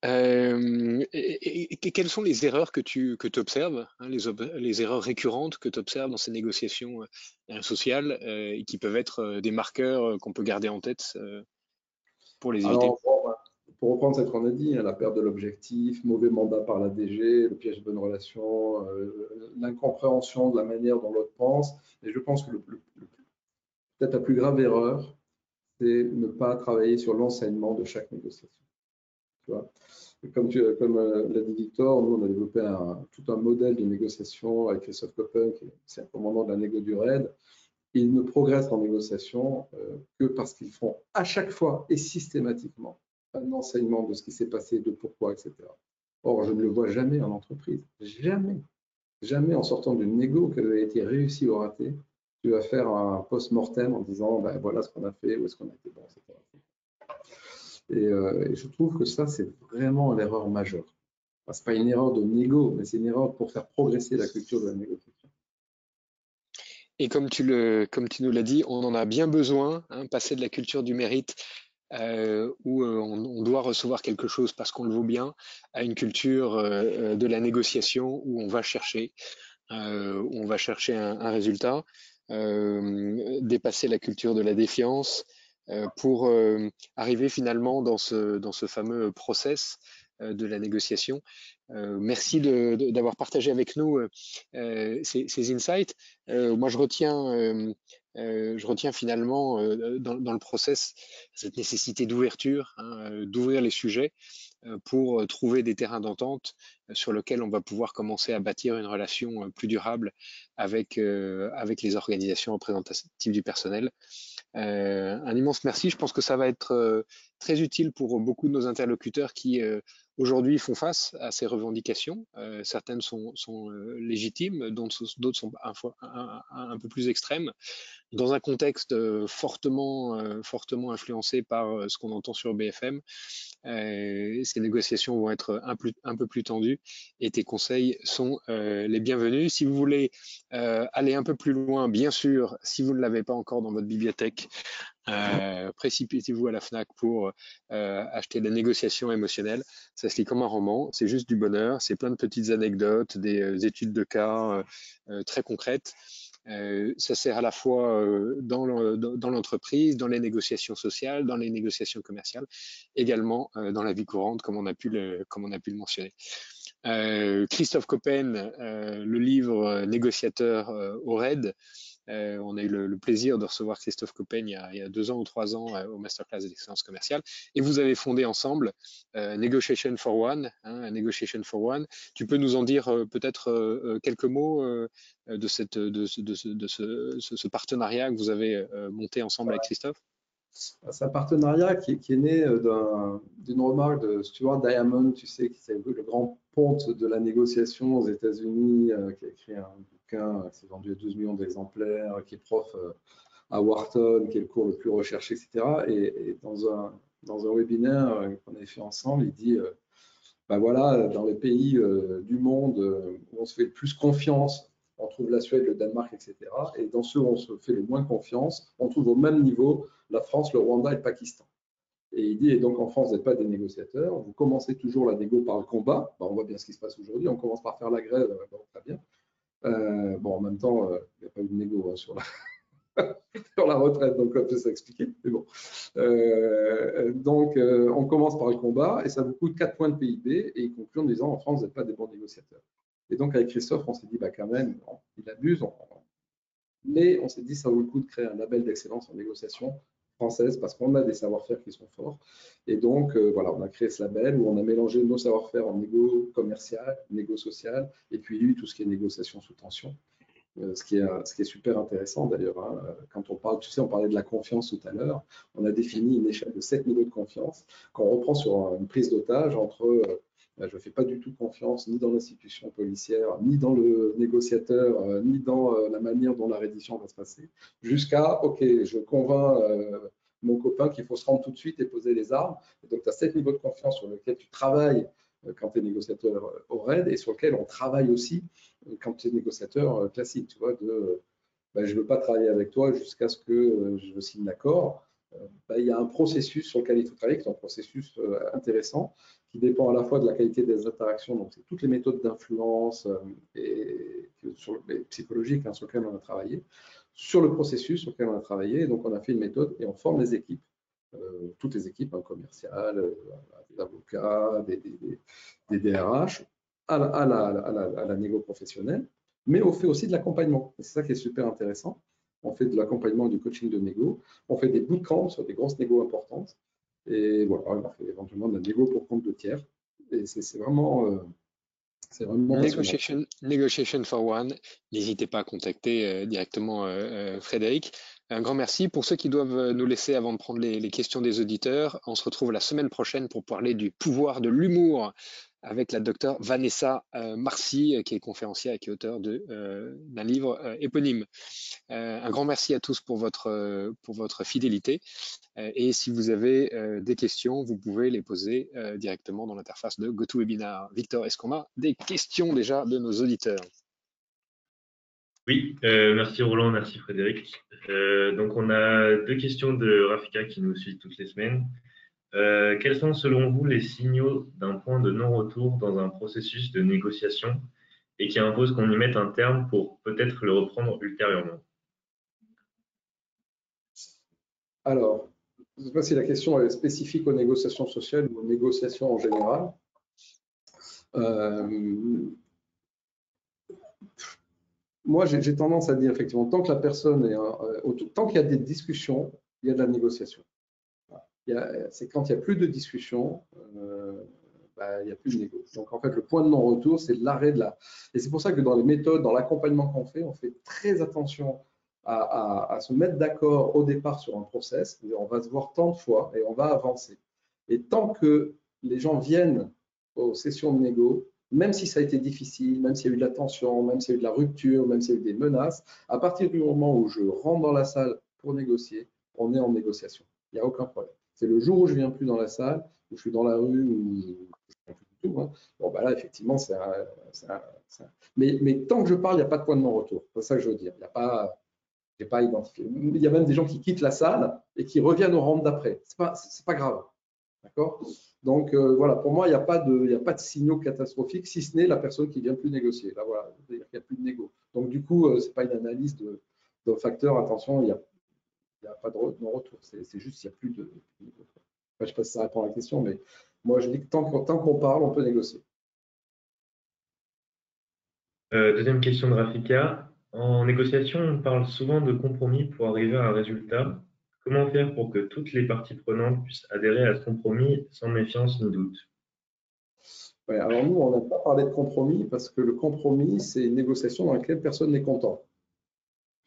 Euh, et, quelles sont les erreurs que tu que observes, hein, les, les, erreurs récurrentes que tu observes dans ces négociations euh, sociales euh, et qui peuvent être des marqueurs qu'on peut garder en tête pour les éviter Pour reprendre ce qu'on a dit, hein, la perte de l'objectif, mauvais mandat par la DG, le piège de bonne relation, l'incompréhension de la manière dont l'autre pense. Et je pense que peut-être la plus grave erreur, c'est ne pas travailler sur l'enseignement de chaque négociation. comme, comme euh, l'a dit Victor, nous, on a développé tout un modèle de négociation avec Christophe Coppen, qui est un commandant de la négo du RAID. Ils ne progressent en négociation euh, que parce qu'ils font à chaque fois et systématiquement un enseignement de ce qui s'est passé, de pourquoi, etc. Or, je ne le vois jamais en entreprise. Jamais. Jamais en sortant d'une négo qu'elle a été réussie ou ratée, tu vas faire un post-mortem en disant ben, voilà ce qu'on a fait, où est-ce qu'on a été bon, etc. Et, et je trouve que ça, c'est vraiment l'erreur majeure. Ce n'est pas une erreur de négo, mais c'est une erreur pour faire progresser la culture de la négociation. Et comme tu, nous l'as dit, on en a bien besoin, hein, passer de la culture du mérite euh, où euh, on, doit recevoir quelque chose parce qu'on le vaut bien, à une culture euh, de la négociation où on va chercher, où on va chercher un, résultat, dépasser la culture de la défiance pour arriver finalement dans ce, fameux process de la négociation. Euh, merci d'avoir partagé avec nous euh, ces, insights. moi, je retiens, je retiens finalement dans, le process cette nécessité d'ouverture, hein, d'ouvrir les sujets pour trouver des terrains d'entente sur lesquels on va pouvoir commencer à bâtir une relation plus durable avec, avec les organisations représentatives du personnel. un immense merci. Je pense que ça va être très utile pour beaucoup de nos interlocuteurs qui aujourd'hui font face à ces revendications. Euh, certaines sont, euh, légitimes, d'autres sont un, peu plus extrêmes. Dans un contexte euh, fortement, fortement influencé par ce qu'on entend sur BFM, ces négociations vont être un, peu plus tendues et tes conseils sont les bienvenus. Si vous voulez aller un peu plus loin, bien sûr, si vous ne l'avez pas encore dans votre bibliothèque, euh, précipitez-vous à la FNAC pour euh, acheter des négociations émotionnelles. Ça se lit comme un roman, c'est juste du bonheur, c'est plein de petites anecdotes, des euh, études de cas très concrètes. ça sert à la fois dans l'entreprise, dans les négociations sociales, dans les négociations commerciales, également dans la vie courante, comme on a pu le mentionner. Christophe Coppen, le livre Négociateur au RAID, euh, on a eu le, plaisir de recevoir Christophe Coppen il y a, deux ans ou trois ans euh, au Masterclass d'excellence commerciale. Et vous avez fondé ensemble euh, Negotiation for One. Hein, Negotiation for One. Tu peux nous en dire peut-être quelques mots de, cette, de, ce, partenariat que vous avez monté ensemble avec Christophe? C'est un partenariat qui, est né d'une remarque de Stuart Diamond, tu sais, qui est le grand ponte de la négociation aux États-Unis, qui a écrit un qui s'est vendu à 12 millions d'exemplaires, qui est prof euh, à Wharton, qui est le cours le plus recherché, etc. Et, dans, un, webinaire euh, qu'on avait fait ensemble, il dit ben voilà, dans les pays du monde où on se fait le plus confiance, on trouve la Suède, le Danemark, etc. Et dans ceux où on se fait le moins confiance, on trouve au même niveau la France, le Rwanda et le Pakistan. Et il dit, et donc en France, vous n'êtes pas des négociateurs, vous commencez toujours la négo par le combat. on voit bien ce qui se passe aujourd'hui, on commence par faire la grève, très bien. Euh, bon, en même temps, euh, il n'y a pas eu de négo hein, sur, la retraite, donc on peut s'expliquer. Mais bon. Euh, donc, on commence par le combat et ça vous coûte 4 points de PIB et il conclut en disant en France, vous n'êtes pas des bons négociateurs. Et donc, avec Christophe, on s'est dit, bah, quand même, il abuse. mais on s'est dit, ça vaut le coup de créer un label d'excellence en négociation française parce qu'on a des savoir-faire qui sont forts. Et donc, euh, voilà, on a créé ce label où on a mélangé nos savoir-faire en négo commercial, négo social, et puis tout ce qui est négociation sous tension. Euh, ce, qui est, super intéressant d'ailleurs. Hein. Quand tu sais, on parlait de la confiance tout à l'heure. On a défini une échelle de 7 niveaux de confiance. Quand on reprend sur une prise d'otage entre euh, je ne fais pas du tout confiance ni dans l'institution policière, ni dans le négociateur, euh, ni dans euh, la manière dont la reddition va se passer, jusqu'à, OK, je convainc euh, mon copain qu'il faut se rendre tout de suite et poser les armes. donc, tu as sept niveaux de confiance sur lesquels tu travailles quand tu es négociateur au RAID et sur lequel on travaille aussi quand tu es négociateur classique. Tu vois, de bah, je ne veux pas travailler avec toi jusqu'à ce que je signe l'accord. Bah, il y a un processus sur lequel il faut travailler, qui est un processus intéressant, qui dépend à la fois de la qualité des interactions, donc c'est toutes les méthodes d'influence euh, et, psychologiques hein, sur lesquelles on a travaillé, sur le processus sur lequel on a travaillé. Donc on a fait une méthode et on forme les équipes, euh, toutes les équipes hein, commerciales, euh, des avocats, des, DRH, à la, à, la, professionnelle, mais on fait aussi de l'accompagnement. C'est ça qui est super intéressant. On fait de l'accompagnement et du coaching de négo. On fait des bootcamps sur des grosses négos importantes. Et voilà, on fait éventuellement de la négo pour compte de tiers. Et c'est vraiment. Euh, vraiment negotiation, negotiation, for One. N'hésitez pas à contacter euh, directement euh, Frédéric. Un grand merci. Pour ceux qui doivent nous laisser avant de prendre les, questions des auditeurs, on se retrouve la semaine prochaine pour parler du pouvoir de l'humour avec la docteure Vanessa Marcy, qui est conférencière et qui est auteure d'un livre éponyme. un grand merci à tous pour votre, pour votre fidélité. et si vous avez des questions, vous pouvez les poser directement dans l'interface de GoToWebinar. Victor, est-ce qu'on a des questions déjà de nos auditeurs? Oui, euh, merci Roland, merci Frédéric. Euh, donc on a deux questions de Rafika qui nous suit toutes les semaines. Euh, quels sont selon vous les signaux d'un point de non-retour dans un processus de négociation et qui impose qu'on y mette un terme pour peut-être le reprendre ultérieurement? Alors, je ne sais pas si la question est spécifique aux négociations sociales ou aux négociations en général. Moi, j'ai tendance à dire effectivement, tant que la personne est, euh, tant qu'il y a des discussions, il y a de la négociation. C'est quand il n'y a plus de discussion, euh, bah, il n'y a plus de négo. Donc en fait, le point de non-retour, c'est l'arrêt de la. Et c'est pour ça que dans les méthodes, dans l'accompagnement qu'on fait, on fait très attention à, se mettre d'accord au départ sur un process. On va se voir tant de fois et on va avancer. Et tant que les gens viennent aux sessions de négo, même si ça a été difficile, même s'il y a eu de la tension, même s'il y a eu de la rupture, même s'il y a eu des menaces, à partir du moment où je rentre dans la salle pour négocier, on est en négociation. Il n'y a aucun problème. C'est le jour où je ne viens plus dans la salle, où je suis dans la rue, où je ne viens plus du tout. Hein. Bon, bah là, effectivement, c'est un, Mais, tant que je parle, il n'y a pas de point de non-retour. C'est ça que je veux dire. Il n'y a pas. pas identifié. Il y a même des gens qui quittent la salle et qui reviennent au round d'après. Ce n'est pas grave. D'accord? Donc euh, voilà, pour moi, il n'y a, pas de, signaux catastrophiques, si ce n'est la personne qui ne vient plus négocier. Là, voilà, il n'y a plus de négo. Donc du coup, euh, ce n'est pas une analyse de, de facteur, attention, il n'y a, a, pas de non-retour. C'est juste qu'il n'y a plus de, je ne sais pas si ça répond à la question, mais moi, je dis que tant qu'on parle, on peut négocier. Euh, deuxième question de Rafika. En négociation, on parle souvent de compromis pour arriver à un résultat. Comment faire pour que toutes les parties prenantes puissent adhérer à ce compromis sans méfiance ni doute? Alors nous, on n'a pas parlé de compromis parce que le compromis, c'est une négociation dans laquelle personne n'est content.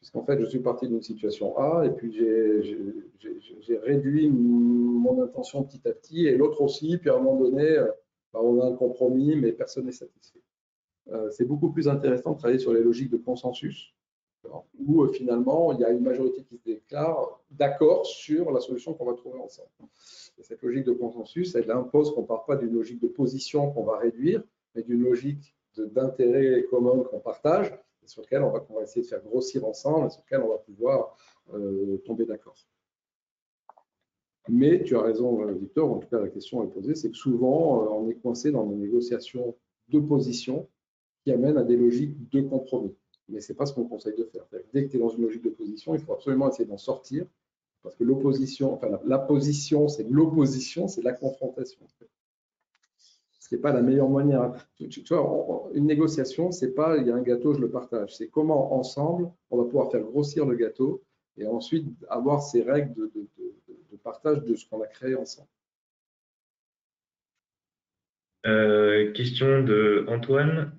Puisqu'en fait, je suis parti d'une situation A et puis j'ai réduit mon intention petit à petit et l'autre aussi. Puis à un moment donné, bah, on a un compromis, mais personne n'est satisfait. Euh, c'est beaucoup plus intéressant de travailler sur les logiques de consensus où euh, finalement il y a une majorité qui se déclare d'accord sur la solution qu'on va trouver ensemble. Et cette logique de consensus, elle impose qu'on ne parte pas d'une logique de position qu'on va réduire, mais d'une logique d'intérêt commun qu'on partage, et sur lequel on va, on va, essayer de faire grossir ensemble, et sur lequel on va pouvoir euh, tomber d'accord. Mais tu as raison, euh, Victor, en tout cas la question est posée, c'est que souvent on est coincé dans des négociations de position qui amènent à des logiques de compromis mais ce n'est pas ce qu'on conseille de faire. Dès que tu es dans une logique d'opposition, il faut absolument essayer d'en sortir, parce que l'opposition, enfin la, position, c'est l'opposition, c'est la confrontation. Ce n'est pas la meilleure manière. Tu, vois, une négociation, c'est pas il y a un gâteau, je le partage. C'est comment ensemble on va pouvoir faire grossir le gâteau et ensuite avoir ces règles de, de partage de ce qu'on a créé ensemble. Euh, question de Antoine.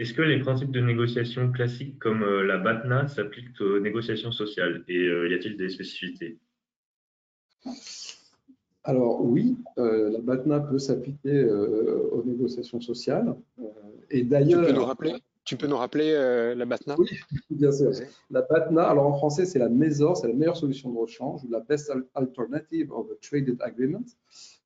Est-ce que les principes de négociation classiques comme euh, la BATNA s'appliquent aux négociations sociales et euh, y a-t-il des spécificités? Alors oui, euh, la BATNA peut s'appliquer aux négociations sociales. et d'ailleurs, tu peux nous rappeler, tu peux nous rappeler la BATNA? Oui, bien sûr. La BATNA, alors en français, c'est la MESOR, c'est la meilleure solution de rechange ou la Best Alternative of a Traded Agreement.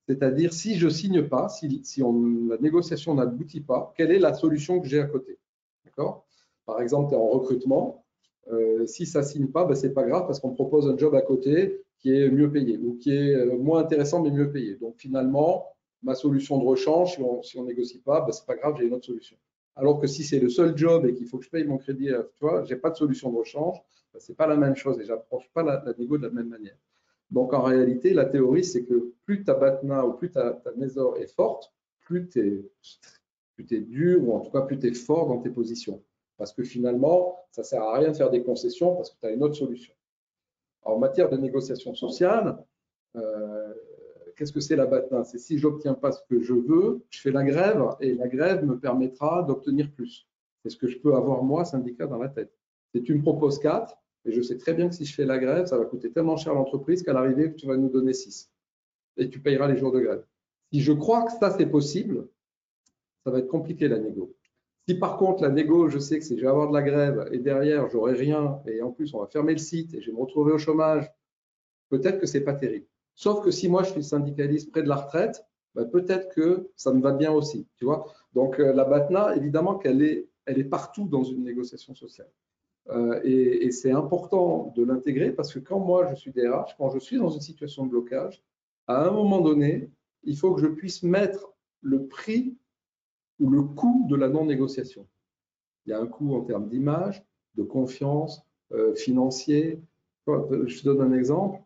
C'est-à-dire, si je ne signe pas, si, la négociation n'aboutit pas, quelle est la solution que j'ai à côté? D'accord? Par exemple, tu es en recrutement. Euh, si ça ne signe pas, ben, ce n'est pas grave parce qu'on propose un job à côté qui est mieux payé ou qui est euh, moins intéressant mais mieux payé. Donc finalement, ma solution de rechange, si on ne négocie pas, ben, ce n'est pas grave, j'ai une autre solution. Alors que si c'est le seul job et qu'il faut que je paye mon crédit, euh, je n'ai pas de solution de rechange, ben, ce n'est pas la même chose et je n'approche pas la, la négo de la même manière. Donc en réalité, la théorie, c'est que plus ta BATNA ou plus ta, ta est forte, plus tu es, dur ou en tout cas plus tu es fort dans tes positions. Parce que finalement, ça ne sert à rien de faire des concessions parce que tu as une autre solution. en matière de négociation sociale, euh, qu'est-ce que c'est la BATNA? C'est si je n'obtiens pas ce que je veux, je fais la grève et la grève me permettra d'obtenir plus. C'est ce que je peux avoir moi, syndicat, dans la tête. Si tu me proposes 4, et je sais très bien que si je fais la grève, ça va coûter tellement cher à l'entreprise qu'à l'arrivée, tu vas nous donner 6. Et tu payeras les jours de grève. Si je crois que ça, c'est possible, ça va être compliqué la négo. Si par contre la négo, je sais que je vais avoir de la grève et derrière j'aurai rien et en plus on va fermer le site et je vais me retrouver au chômage, peut-être que c'est pas terrible. Sauf que si moi je suis syndicaliste près de la retraite, bah, peut-être que ça me va bien aussi, tu vois. Donc euh, la BATNA, évidemment qu'elle est, elle est partout dans une négociation sociale. Euh, et, c'est important de l'intégrer parce que quand moi je suis DRH, quand je suis dans une situation de blocage, à un moment donné, il faut que je puisse mettre le prix ou le coût de la non-négociation. Il y a un coût en termes d'image, de confiance, euh, financier. Je te donne un exemple.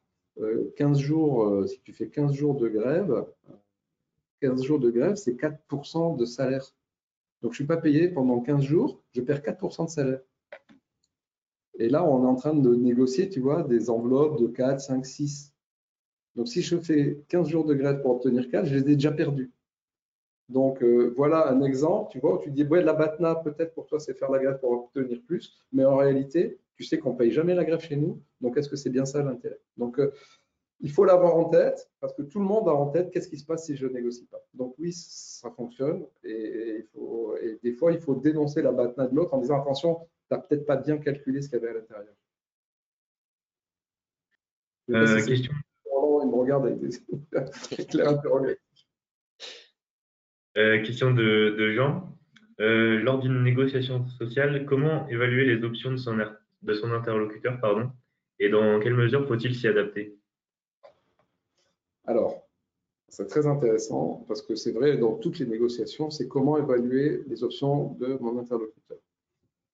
15 euh, jours, euh, si tu fais 15 jours de grève, 15 jours de grève, c'est 4% de salaire. Donc, je ne suis pas payé pendant 15 jours, je perds 4% de salaire. Et là, on est en train de négocier, tu vois, des enveloppes de 4, 5, 6. Donc, si je fais 15 jours de grève pour obtenir 4, je les ai déjà perdus. Donc euh, voilà un exemple, tu vois, où tu dis, ouais, la BATNA, peut-être pour toi, c'est faire la grève pour obtenir plus, mais en réalité, tu sais qu'on ne paye jamais la grève chez nous, donc est-ce que c'est bien ça l'intérêt? Donc euh, il faut l'avoir en tête, parce que tout le monde a en tête qu'est-ce qui se passe si je négocie pas? Donc oui, ça fonctionne, et, des fois, il faut dénoncer la BATNA de l'autre en disant, attention, tu n'as peut-être pas bien calculé ce qu'il y avait à l'intérieur. Euh, question. Il me regarde avec des clairs interrogatifs. Euh, question de, Jean. Euh, lors d'une négociation sociale, comment évaluer les options de son, de son interlocuteur pardon, et dans quelle mesure faut-il s'y adapter? Alors, c'est très intéressant parce que c'est vrai dans toutes les négociations, c'est comment évaluer les options de mon interlocuteur.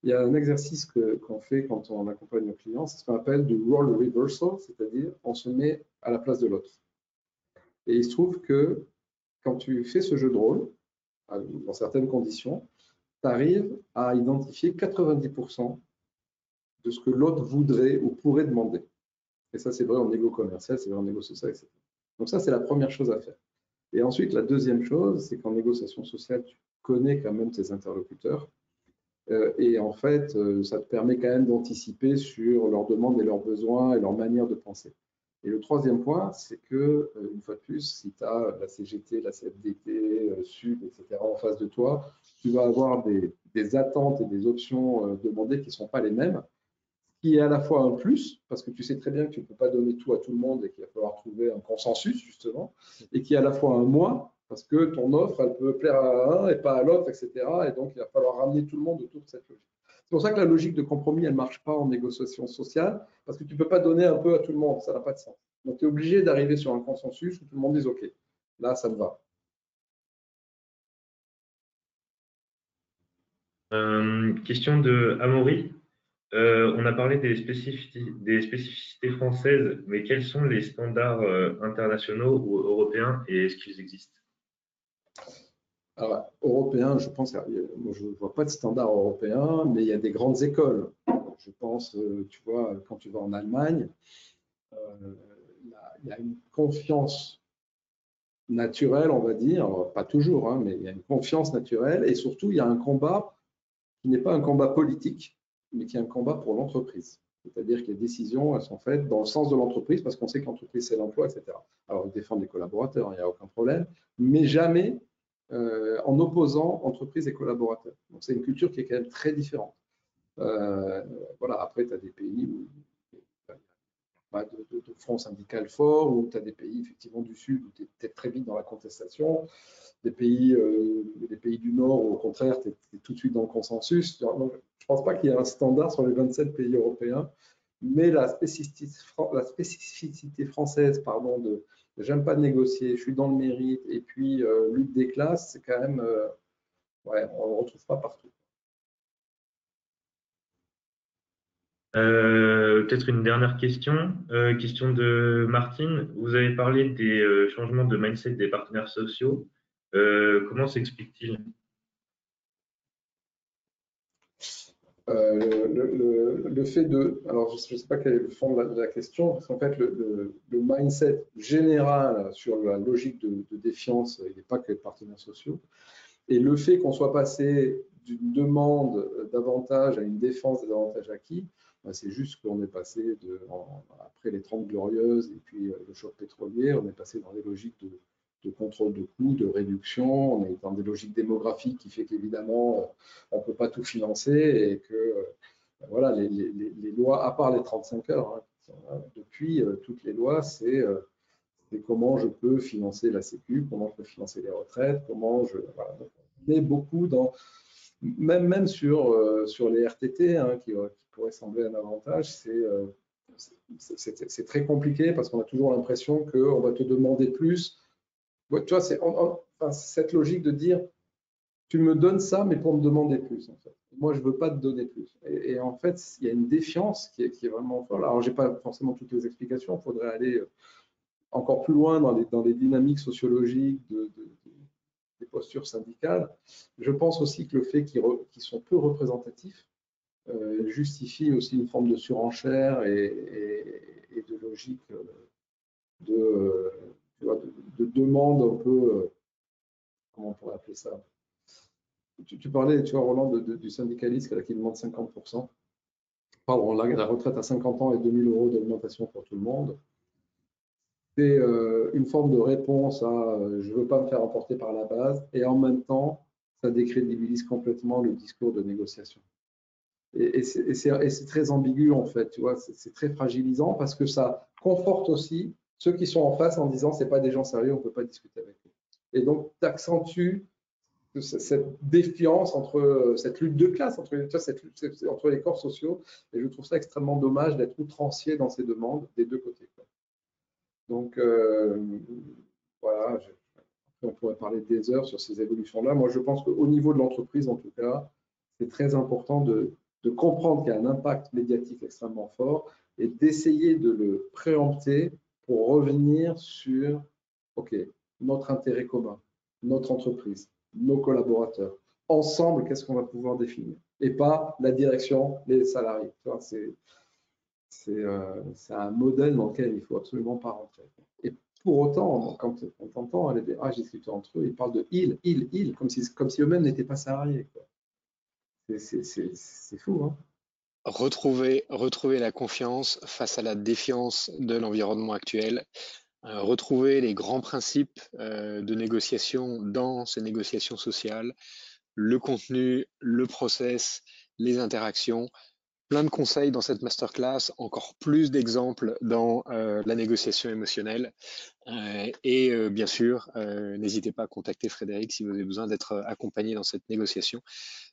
Il y a un exercice qu'on fait quand on accompagne nos clients, c'est ce qu'on appelle du role reversal, c'est-à-dire on se met à la place de l'autre. Et il se trouve que quand tu fais ce jeu de rôle, dans certaines conditions, tu arrives à identifier 90% de ce que l'autre voudrait ou pourrait demander. Et ça, c'est vrai en négo commercial, c'est vrai en négo social, etc. Donc ça, c'est la première chose à faire. Et ensuite, la deuxième chose, c'est qu'en négociation sociale, tu connais quand même tes interlocuteurs. Euh, et en fait, euh, ça te permet quand même d'anticiper sur leurs demandes et leurs besoins et leur manière de penser. Et le troisième point, c'est que, euh, une fois de plus, si tu as la CGT, la CFDT, SUD, etc. en face de toi, tu vas avoir des, attentes et des options demandées qui ne sont pas les mêmes, ce qui est à la fois un plus, parce que tu sais très bien que tu ne peux pas donner tout à tout le monde et qu'il va falloir trouver un consensus, justement, et qui est à la fois un moins, parce que ton offre, elle peut plaire à un et pas à l'autre, etc. Et donc, il va falloir ramener tout le monde autour de cette logique. C'est pour ça que la logique de compromis, elle ne marche pas en négociation sociale, parce que tu ne peux pas donner un peu à tout le monde, ça n'a pas de sens. Donc tu es obligé d'arriver sur un consensus où tout le monde dit OK, là ça me va. Euh, question de Amaury. Euh, on a parlé des spécificités, françaises, mais quels sont les standards euh, internationaux ou européens et est-ce qu'ils existent? Alors, européen, je pense, moi, je ne vois pas de standard européen, mais il y a des grandes écoles. Je pense, euh, tu vois, quand tu vas en Allemagne, euh, il y a une confiance naturelle, on va dire, pas toujours, hein, mais il y a une confiance naturelle et surtout, il y a un combat qui n'est pas un combat politique, mais qui est un combat pour l'entreprise. C'est-à-dire que les décisions, elles sont faites dans le sens de l'entreprise parce qu'on sait que l'entreprise, c'est l'emploi, etc. Alors, ils défendent les collaborateurs, il n'y a aucun problème, mais jamais euh, en opposant entreprise et collaborateurs. Donc c'est une culture qui est quand même très différente. Euh, voilà, après, tu as des pays où il n'y a pas de, front syndical fort, ou tu as des pays effectivement du Sud où tu es, très vite dans la contestation, des pays, euh, des pays du Nord où au contraire, tu es, tout de suite dans le consensus. je ne pense pas qu'il y ait un standard sur les 27 pays européens, mais la spécificité, la spécificité française pardon, de, j'aime pas négocier, je suis dans le mérite, et puis euh, lutte des classes, c'est quand même, euh, ouais, on ne retrouve pas partout. Euh, peut-être une dernière question. question de Martine. Vous avez parlé des changements de mindset des partenaires sociaux. comment s'explique-t-il? Euh, le, fait de, alors je ne sais pas quel est le fond de la, question, parce qu'en fait le, mindset général sur la logique de, défiance, il n'est pas que les partenaires sociaux, et le fait qu'on soit passé d'une demande d'avantage à une défense des avantages acquis, ben, c'est juste qu'on est passé après les 30 glorieuses et puis euh, le choc pétrolier, on est passé dans des logiques de, de contrôle de coûts, de réduction. On est dans des logiques démographiques qui fait qu'évidemment, on ne peut pas tout financer et que voilà, les, lois, à part les 35 heures, hein, depuis toutes les lois, c'est comment je peux financer la Sécu, comment je peux financer les retraites, comment je. Voilà. on est beaucoup dans. Même, même sur, sur les RTT, hein, qui, qui pourrait sembler un avantage, c'est c'est très compliqué parce qu'on a toujours l'impression qu'on va te demander plus. Tu vois, c'est cette logique de dire tu me donnes ça, mais pour me demander plus. En fait. Moi, je ne veux pas te donner plus. Et, en fait, il y a une défiance qui est, vraiment folle. Alors, je n'ai pas forcément toutes les explications. Il faudrait aller euh, encore plus loin dans les, dans les dynamiques sociologiques de, des postures syndicales. Je pense aussi que le fait qu'ils sont peu représentatifs euh, justifie aussi une forme de surenchère et, de logique euh, de, de, demande un peu, euh, comment on pourrait appeler ça? Tu, parlais, tu vois, Roland, du syndicaliste qui demande 50%. Pardon, la, la, retraite à 50 ans et 2000 euros d'augmentation pour tout le monde. C'est une forme de réponse à je ne veux pas me faire emporter par la base et en même temps, ça décrédibilise complètement le discours de négociation. Et, c'est très ambigu en fait, tu vois, c'est très fragilisant parce que ça conforte aussi ceux qui sont en face en disant c'est pas des gens sérieux, on peut pas discuter avec eux. Et donc tu accentues cette défiance entre cette lutte de classe entre, entre les corps sociaux et je trouve ça extrêmement dommage d'être outrancier dans ces demandes des deux côtés. Donc euh, voilà, on pourrait parler des heures sur ces évolutions-là. Moi je pense qu'au niveau de l'entreprise en tout cas, c'est très important de comprendre qu'il y a un impact médiatique extrêmement fort et d'essayer de le préempter pour revenir sur OK, notre intérêt commun, notre entreprise, nos collaborateurs. Ensemble, qu'est-ce qu'on va pouvoir définir? Et pas la direction, les salariés. Euh, c'est un modèle dans lequel il ne faut absolument pas rentrer. Et pour autant, quand on entend les DRH discuter entre eux, ils parlent de il, il, il, comme si, comme si eux-mêmes n'étaient pas salariés. C'est fou. Hein retrouver, retrouver la confiance face à la défiance de l'environnement actuel, euh, retrouver les grands principes euh, de négociation dans ces négociations sociales, le contenu, le process, les interactions, plein de conseils dans cette masterclass, encore plus d'exemples dans euh, la négociation émotionnelle. Euh, et euh, bien sûr, n'hésitez pas à contacter Frédéric si vous avez besoin d'être accompagné dans cette négociation.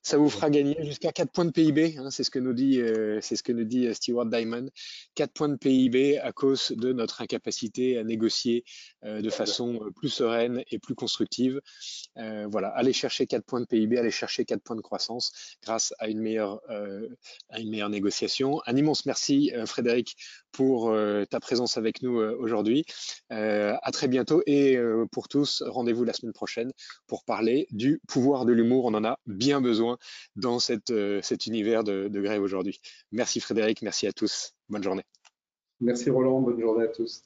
Ça vous fera gagner jusqu'à 4 points de PIB, hein, c'est ce que nous dit, c'est ce que nous dit Stewart Diamond. 4 points de PIB à cause de notre incapacité à négocier de façon plus sereine et plus constructive. voilà, allez chercher 4 points de PIB, allez chercher 4 points de croissance grâce à une meilleure, à une meilleure négociation. Un immense merci, euh, Frédéric, pour euh, ta présence avec nous euh, aujourd'hui. à très bientôt et pour tous, rendez-vous la semaine prochaine pour parler du pouvoir de l'humour. On en a bien besoin dans cet univers de grève aujourd'hui. Merci Frédéric, merci à tous. Bonne journée. Merci Roland, bonne journée à tous.